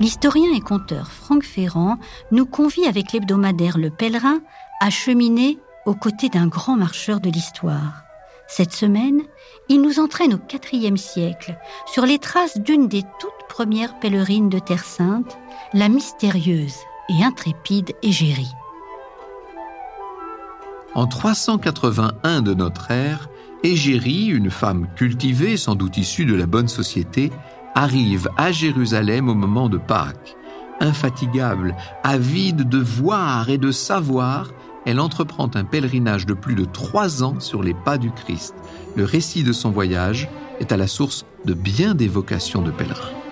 l'historien et conteur Franck Ferrand nous convie avec l'hebdomadaire Le Pèlerin à cheminer aux côtés d'un grand marcheur de l'histoire. Cette semaine, il nous entraîne au IVe siècle sur les traces d'une des toutes premières pèlerines de Terre Sainte, la mystérieuse et intrépide Égérie. En 381 de notre ère, Égérie, une femme cultivée, sans doute issue de la bonne société, arrive à Jérusalem au moment de Pâques. Infatigable, avide de voir et de savoir, elle entreprend un pèlerinage de plus de trois ans sur les pas du Christ. Le récit de son voyage est à la source de bien des vocations de pèlerins.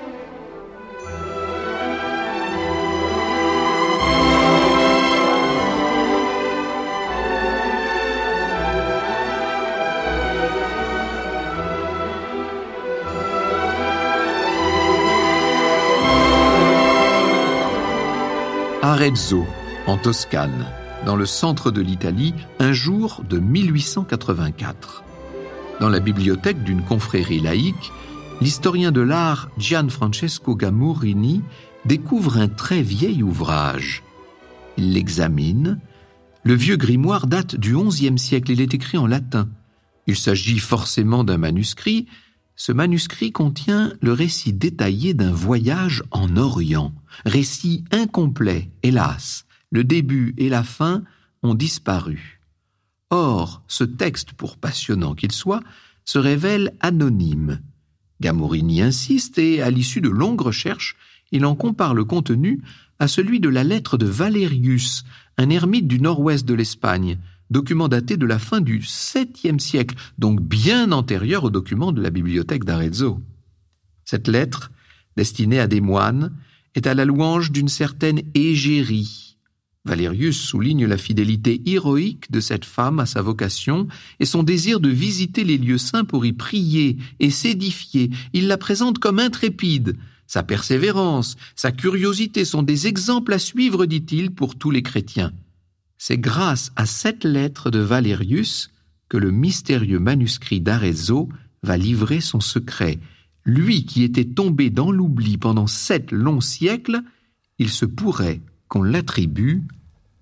Arezzo, en Toscane, dans le centre de l'Italie, un jour de 1884. Dans la bibliothèque d'une confrérie laïque, l'historien de l'art Gianfrancesco Gamurini découvre un très vieil ouvrage. Il l'examine. Le vieux grimoire date du XIe siècle. Il est écrit en latin. Il s'agit forcément d'un manuscrit. Ce manuscrit contient le récit détaillé d'un voyage en Orient. Récit incomplet, hélas. Le début et la fin ont disparu. Or, ce texte, pour passionnant qu'il soit, se révèle anonyme. Gamorini insiste et, à l'issue de longues recherches, il en compare le contenu à celui de la lettre de Valerius, un ermite du nord-ouest de l'Espagne, document daté de la fin du VIIe siècle, donc bien antérieur au document de la bibliothèque d'Arezzo. Cette lettre, destinée à des moines, est à la louange d'une certaine égérie. Valérius souligne la fidélité héroïque de cette femme à sa vocation et son désir de visiter les lieux saints pour y prier et s'édifier. Il la présente comme intrépide. Sa persévérance, sa curiosité sont des exemples à suivre, dit-il, pour tous les chrétiens. C'est grâce à cette lettre de Valérius que le mystérieux manuscrit d'Arezzo va livrer son secret. Lui qui était tombé dans l'oubli pendant sept longs siècles, il se pourrait qu'on l'attribue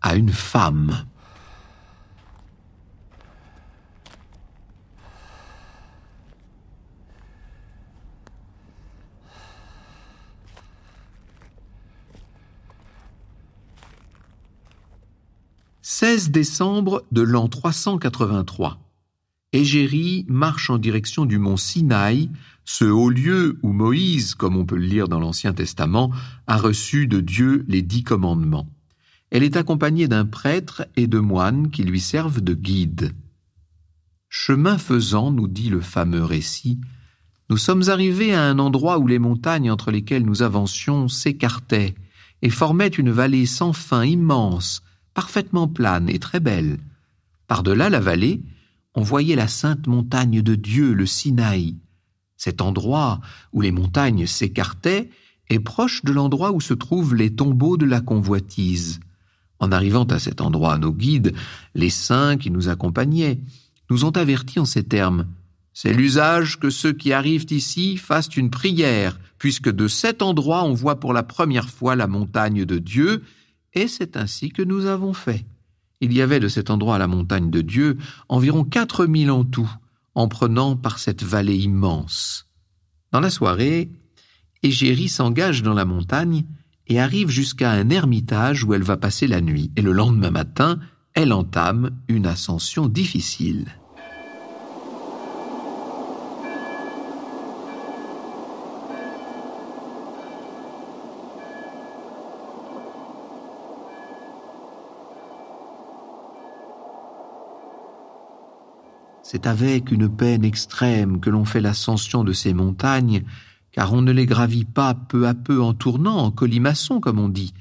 à une femme. 16 décembre de l'an 383. Égérie marche en direction du mont Sinaï, ce haut lieu où Moïse, comme on peut le lire dans l'Ancien Testament, a reçu de Dieu les dix commandements. Elle est accompagnée d'un prêtre et de moines qui lui servent de guide. Chemin faisant, nous dit le fameux récit, nous sommes arrivés à un endroit où les montagnes entre lesquelles nous avancions s'écartaient et formaient une vallée sans fin immense, parfaitement plane et très belle. Par-delà la vallée, on voyait la sainte montagne de Dieu, le Sinaï. Cet endroit où les montagnes s'écartaient est proche de l'endroit où se trouvent les tombeaux de la convoitise. En arrivant à cet endroit, nos guides, les saints qui nous accompagnaient, nous ont avertis en ces termes. C'est l'usage que ceux qui arrivent ici fassent une prière, puisque de cet endroit on voit pour la première fois la montagne de Dieu, et c'est ainsi que nous avons fait. Il y avait de cet endroit à la montagne de Dieu environ quatre mille en tout, en prenant par cette vallée immense. Dans la soirée, Égérie s'engage dans la montagne et arrive jusqu'à un ermitage où elle va passer la nuit, et le lendemain matin, elle entame une ascension difficile. C'est avec une peine extrême que l'on fait l'ascension de ces montagnes, car on ne les gravit pas peu à peu en tournant, en colimaçon, comme on dit,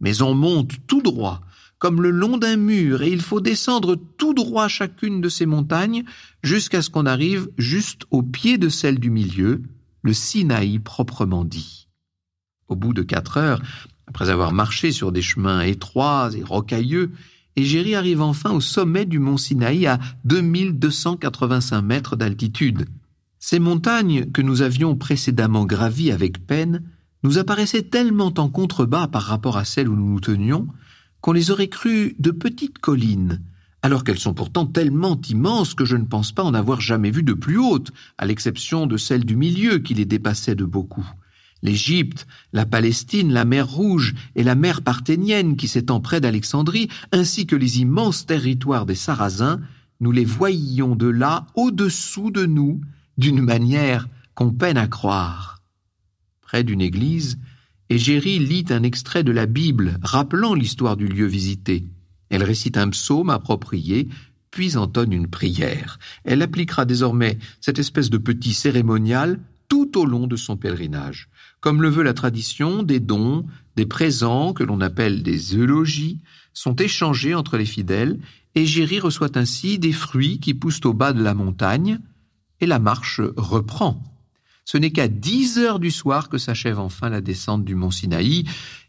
mais on monte tout droit, comme le long d'un mur, et il faut descendre tout droit chacune de ces montagnes jusqu'à ce qu'on arrive juste au pied de celle du milieu, le Sinaï proprement dit. Au bout de quatre heures, après avoir marché sur des chemins étroits et rocailleux, Égérie arrive enfin au sommet du mont Sinaï à 2285 mètres d'altitude. Ces montagnes que nous avions précédemment gravies avec peine nous apparaissaient tellement en contrebas par rapport à celles où nous nous tenions qu'on les aurait crues de petites collines, alors qu'elles sont pourtant tellement immenses que je ne pense pas en avoir jamais vu de plus hautes, à l'exception de celle du milieu qui les dépassait de beaucoup. L'Égypte, la Palestine, la mer Rouge et la mer Parthénienne qui s'étend près d'Alexandrie, ainsi que les immenses territoires des Sarrasins, nous les voyions de là au-dessous de nous, d'une manière qu'on peine à croire. Près d'une église, Égérie lit un extrait de la Bible rappelant l'histoire du lieu visité. Elle récite un psaume approprié, puis entonne une prière. Elle appliquera désormais cette espèce de petit cérémonial tout au long de son pèlerinage. Comme le veut la tradition, des dons, des présents, que l'on appelle des eulogies, sont échangés entre les fidèles, et Géry reçoit ainsi des fruits qui poussent au bas de la montagne, et la marche reprend. Ce n'est qu'à dix heures du soir que s'achève enfin la descente du mont Sinaï.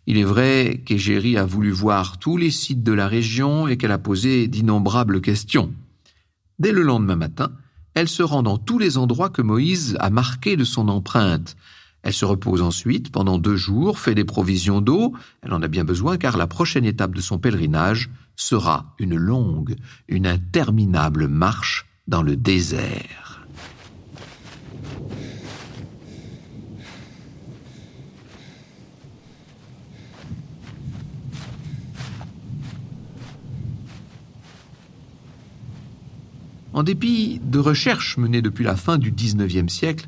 Il est vrai qu'Égérie a voulu voir tous les sites de la région et qu'elle a posé d'innombrables questions. Dès le lendemain matin, elle se rend dans tous les endroits que Moïse a marqués de son empreinte. Elle se repose ensuite pendant deux jours, fait des provisions d'eau, elle en a bien besoin car la prochaine étape de son pèlerinage sera une longue, une interminable marche dans le désert. En dépit de recherches menées depuis la fin du XIXe siècle,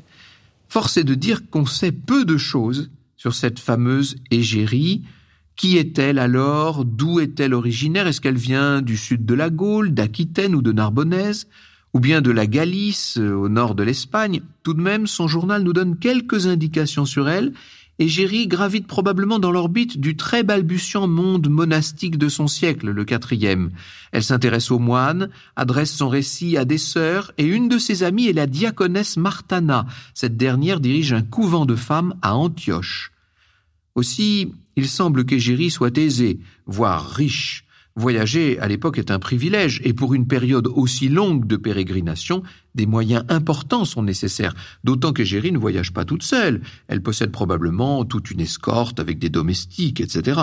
force est de dire qu'on sait peu de choses sur cette fameuse égérie. Qui est-elle alors? D'où est-elle originaire? Est-ce qu'elle vient du sud de la Gaule, d'Aquitaine ou de Narbonnaise? Ou bien de la Galice, au nord de l'Espagne? Tout de même, son journal nous donne quelques indications sur elle Égérie gravite probablement dans l'orbite du très balbutiant monde monastique de son siècle, le quatrième. Elle s'intéresse aux moines, adresse son récit à des sœurs, et une de ses amies est la diaconesse Martana. Cette dernière dirige un couvent de femmes à Antioche. Aussi, il semble qu'Égérie soit aisée, voire riche. Voyager à l'époque est un privilège et pour une période aussi longue de pérégrination, des moyens importants sont nécessaires, d'autant que Géry ne voyage pas toute seule. Elle possède probablement toute une escorte avec des domestiques, etc.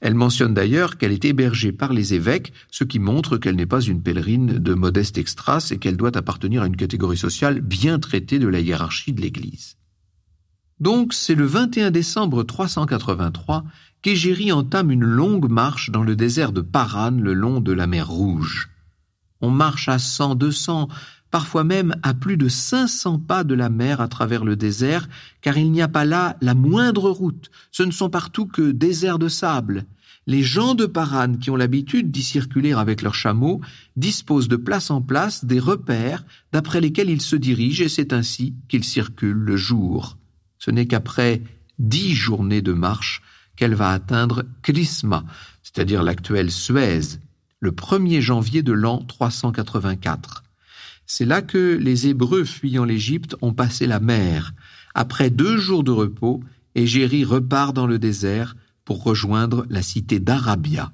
Elle mentionne d'ailleurs qu'elle est hébergée par les évêques, ce qui montre qu'elle n'est pas une pèlerine de modeste extras et qu'elle doit appartenir à une catégorie sociale bien traitée de la hiérarchie de l'Église. Donc c'est le 21 décembre 383 qu'Égérie entame une longue marche dans le désert de Paran le long de la mer Rouge. On marche à cent, deux cents, parfois même à plus de cinq cents pas de la mer à travers le désert, car il n'y a pas là la moindre route. Ce ne sont partout que déserts de sable. Les gens de Paran qui ont l'habitude d'y circuler avec leurs chameaux disposent de place en place des repères d'après lesquels ils se dirigent et c'est ainsi qu'ils circulent le jour. Ce n'est qu'après dix journées de marche qu'elle va atteindre Crisma, c'est-à-dire l'actuelle Suez, le 1er janvier de l'an 384. C'est là que les Hébreux fuyant l'Égypte ont passé la mer. Après deux jours de repos, Égérie repart dans le désert pour rejoindre la cité d'Arabia.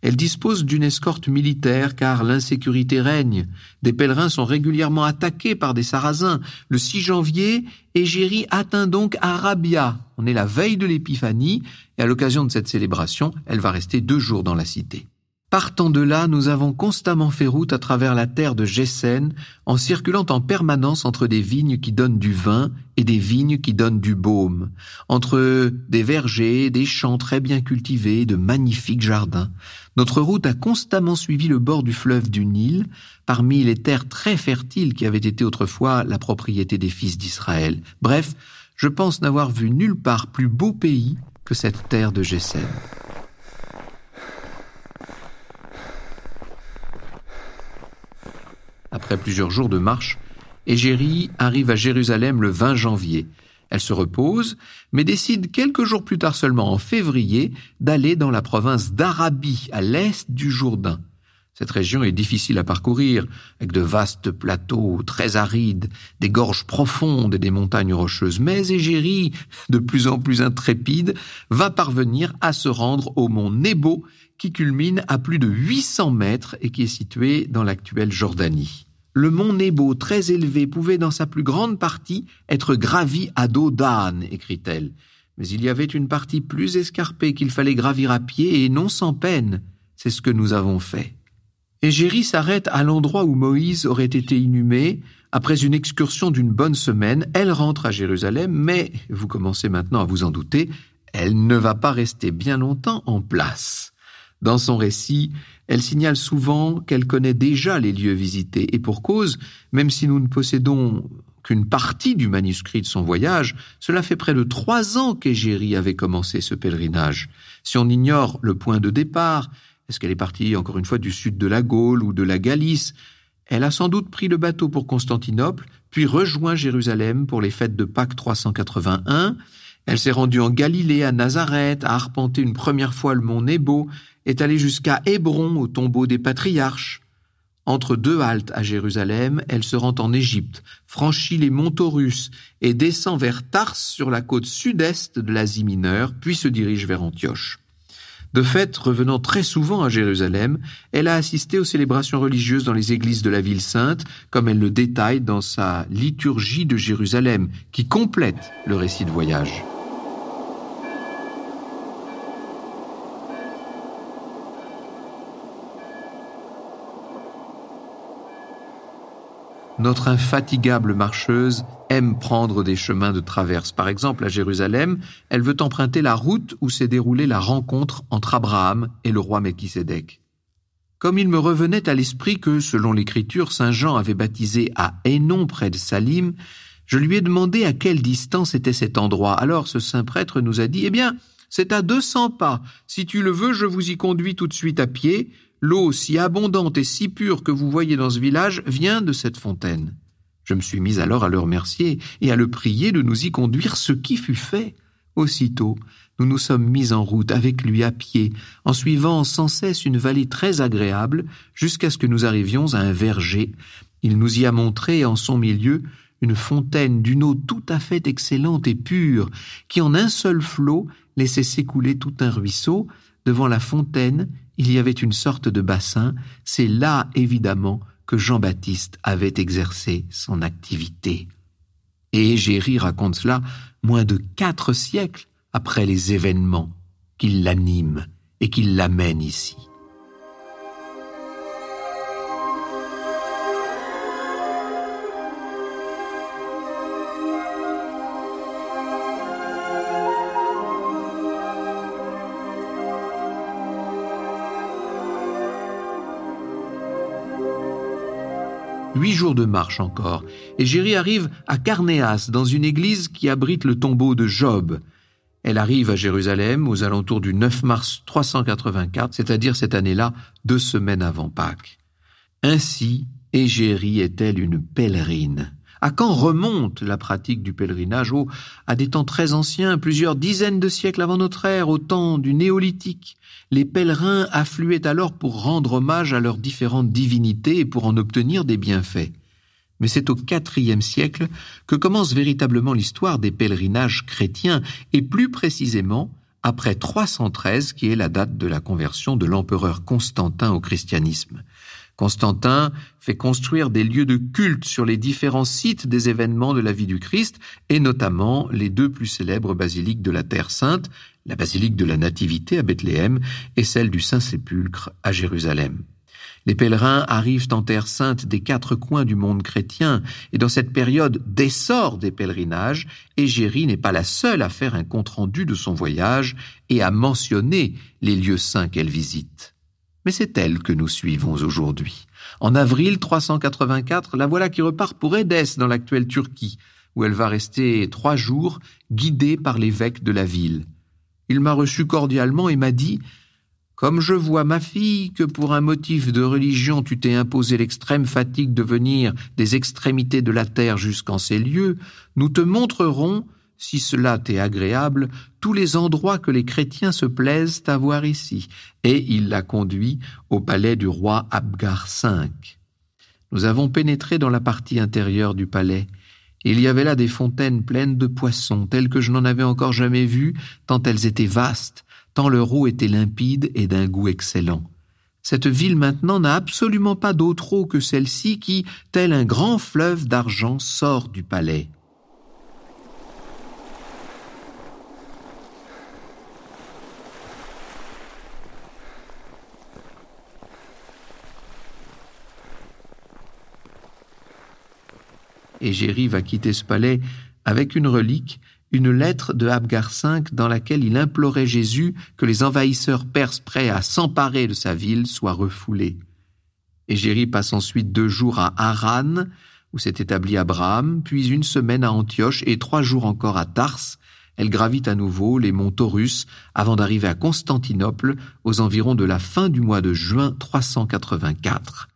Elle dispose d'une escorte militaire car l'insécurité règne. Des pèlerins sont régulièrement attaqués par des sarrasins. Le 6 janvier, Égérie atteint donc Arabia. On est la veille de l'épiphanie et à l'occasion de cette célébration, elle va rester deux jours dans la cité. Partant de là, nous avons constamment fait route à travers la terre de Gessen, en circulant en permanence entre des vignes qui donnent du vin et des vignes qui donnent du baume, entre des vergers, des champs très bien cultivés, de magnifiques jardins. Notre route a constamment suivi le bord du fleuve du Nil, parmi les terres très fertiles qui avaient été autrefois la propriété des fils d'Israël. Bref, je pense n'avoir vu nulle part plus beau pays que cette terre de Gessen. Après plusieurs jours de marche, Égérie arrive à Jérusalem le 20 janvier. Elle se repose, mais décide quelques jours plus tard seulement, en février, d'aller dans la province d'Arabie, à l'est du Jourdain. Cette région est difficile à parcourir, avec de vastes plateaux très arides, des gorges profondes et des montagnes rocheuses. Mais Égérie, de plus en plus intrépide, va parvenir à se rendre au mont Nebo, qui culmine à plus de 800 mètres et qui est situé dans l'actuelle Jordanie. Le mont Nebo, très élevé, pouvait dans sa plus grande partie être gravi à dos d'âne, écrit-elle. Mais il y avait une partie plus escarpée qu'il fallait gravir à pied et non sans peine. C'est ce que nous avons fait. Égérie s'arrête à l'endroit où Moïse aurait été inhumé. Après une excursion d'une bonne semaine, elle rentre à Jérusalem, mais, vous commencez maintenant à vous en douter, elle ne va pas rester bien longtemps en place. Dans son récit, elle signale souvent qu'elle connaît déjà les lieux visités, et pour cause, même si nous ne possédons qu'une partie du manuscrit de son voyage, cela fait près de trois ans qu'Égérie avait commencé ce pèlerinage. Si on ignore le point de départ, est-ce qu'elle est partie encore une fois du sud de la Gaule ou de la Galice? Elle a sans doute pris le bateau pour Constantinople, puis rejoint Jérusalem pour les fêtes de Pâques 381. Elle s'est rendue en Galilée, à Nazareth, a arpenté une première fois le mont Nebo, est allée jusqu'à Hébron, au tombeau des patriarches. Entre deux haltes à Jérusalem, elle se rend en Égypte, franchit les monts Taurus et descend vers Tars sur la côte sud-est de l'Asie mineure, puis se dirige vers Antioche. De fait, revenant très souvent à Jérusalem, elle a assisté aux célébrations religieuses dans les églises de la ville sainte, comme elle le détaille dans sa liturgie de Jérusalem, qui complète le récit de voyage. Notre infatigable marcheuse aime prendre des chemins de traverse. Par exemple, à Jérusalem, elle veut emprunter la route où s'est déroulée la rencontre entre Abraham et le roi Melchisédek. Comme il me revenait à l'esprit que, selon l'Écriture, Saint Jean avait baptisé à Hénon près de Salim, je lui ai demandé à quelle distance était cet endroit. Alors ce saint prêtre nous a dit, eh bien, c'est à deux cents pas. Si tu le veux, je vous y conduis tout de suite à pied. L'eau si abondante et si pure que vous voyez dans ce village vient de cette fontaine. Je me suis mis alors à le remercier et à le prier de nous y conduire, ce qui fut fait. Aussitôt, nous nous sommes mis en route avec lui à pied, en suivant sans cesse une vallée très agréable, jusqu'à ce que nous arrivions à un verger. Il nous y a montré en son milieu une fontaine d'une eau tout à fait excellente et pure, qui en un seul flot laissait s'écouler tout un ruisseau. Devant la fontaine, il y avait une sorte de bassin, c'est là évidemment que Jean-Baptiste avait exercé son activité. Et Égérie raconte cela moins de quatre siècles après les événements qui l'animent et qui l'amènent ici. Huit jours de marche encore, et Géry arrive à Carnéas, dans une église qui abrite le tombeau de Job. Elle arrive à Jérusalem aux alentours du 9 mars 384, c'est-à-dire cette année-là, deux semaines avant Pâques. Ainsi, Égérie est-elle une pèlerine. À quand remonte la pratique du pèlerinage oh, À des temps très anciens, plusieurs dizaines de siècles avant notre ère, au temps du néolithique? Les pèlerins affluaient alors pour rendre hommage à leurs différentes divinités et pour en obtenir des bienfaits. Mais c'est au IVe siècle que commence véritablement l'histoire des pèlerinages chrétiens, et plus précisément après 313, qui est la date de la conversion de l'empereur Constantin au christianisme. Constantin fait construire des lieux de culte sur les différents sites des événements de la vie du Christ, et notamment les deux plus célèbres basiliques de la Terre Sainte, la basilique de la Nativité à Bethléem et celle du Saint-Sépulcre à Jérusalem. Les pèlerins arrivent en Terre Sainte des quatre coins du monde chrétien, et dans cette période d'essor des pèlerinages, Égérie n'est pas la seule à faire un compte-rendu de son voyage et à mentionner les lieux saints qu'elle visite. Mais c'est elle que nous suivons aujourd'hui. En avril 384, la voilà qui repart pour Édesse dans l'actuelle Turquie, où elle va rester trois jours guidée par l'évêque de la ville. Il m'a reçu cordialement et m'a dit Comme je vois ma fille que pour un motif de religion tu t'es imposé l'extrême fatigue de venir des extrémités de la terre jusqu'en ces lieux, nous te montrerons si cela t'est agréable, tous les endroits que les chrétiens se plaisent à voir ici. Et il l'a conduit au palais du roi Abgar V. Nous avons pénétré dans la partie intérieure du palais. Il y avait là des fontaines pleines de poissons, telles que je n'en avais encore jamais vues, tant elles étaient vastes, tant leur eau était limpide et d'un goût excellent. Cette ville maintenant n'a absolument pas d'autre eau que celle-ci qui, tel un grand fleuve d'argent, sort du palais. Égérie va quitter ce palais avec une relique, une lettre de Abgar V dans laquelle il implorait Jésus que les envahisseurs perses prêts à s'emparer de sa ville soient refoulés. Égérie passe ensuite deux jours à Haran, où s'est établi Abraham, puis une semaine à Antioche et trois jours encore à Tars. Elle gravit à nouveau les monts Taurus avant d'arriver à Constantinople aux environs de la fin du mois de juin 384.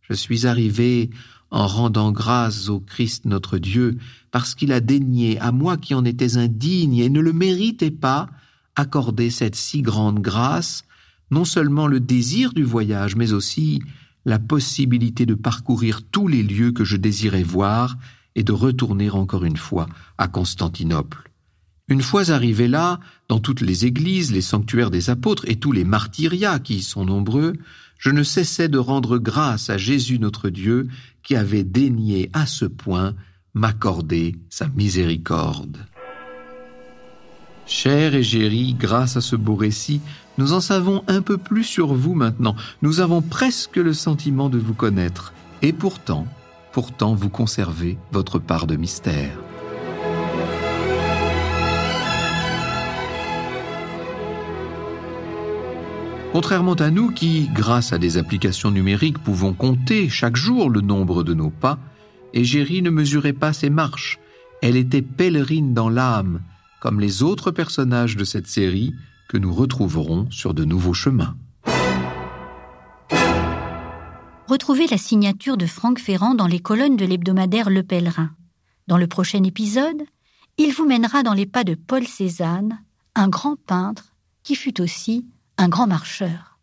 Je suis arrivé en rendant grâce au Christ notre Dieu, parce qu'il a daigné, à moi qui en étais indigne et ne le méritais pas, accorder cette si grande grâce, non seulement le désir du voyage, mais aussi la possibilité de parcourir tous les lieux que je désirais voir et de retourner encore une fois à Constantinople. Une fois arrivé là, dans toutes les églises, les sanctuaires des apôtres et tous les martyriats qui y sont nombreux, je ne cessais de rendre grâce à Jésus notre Dieu qui avait daigné à ce point m'accorder sa miséricorde. Cher Égérie, grâce à ce beau récit, nous en savons un peu plus sur vous maintenant. Nous avons presque le sentiment de vous connaître. Et pourtant, pourtant vous conservez votre part de mystère. Contrairement à nous qui, grâce à des applications numériques, pouvons compter chaque jour le nombre de nos pas, Égérie ne mesurait pas ses marches. Elle était pèlerine dans l'âme, comme les autres personnages de cette série que nous retrouverons sur de nouveaux chemins. Retrouvez la signature de Franck Ferrand dans les colonnes de l'hebdomadaire Le Pèlerin. Dans le prochain épisode, il vous mènera dans les pas de Paul Cézanne, un grand peintre qui fut aussi un grand marcheur.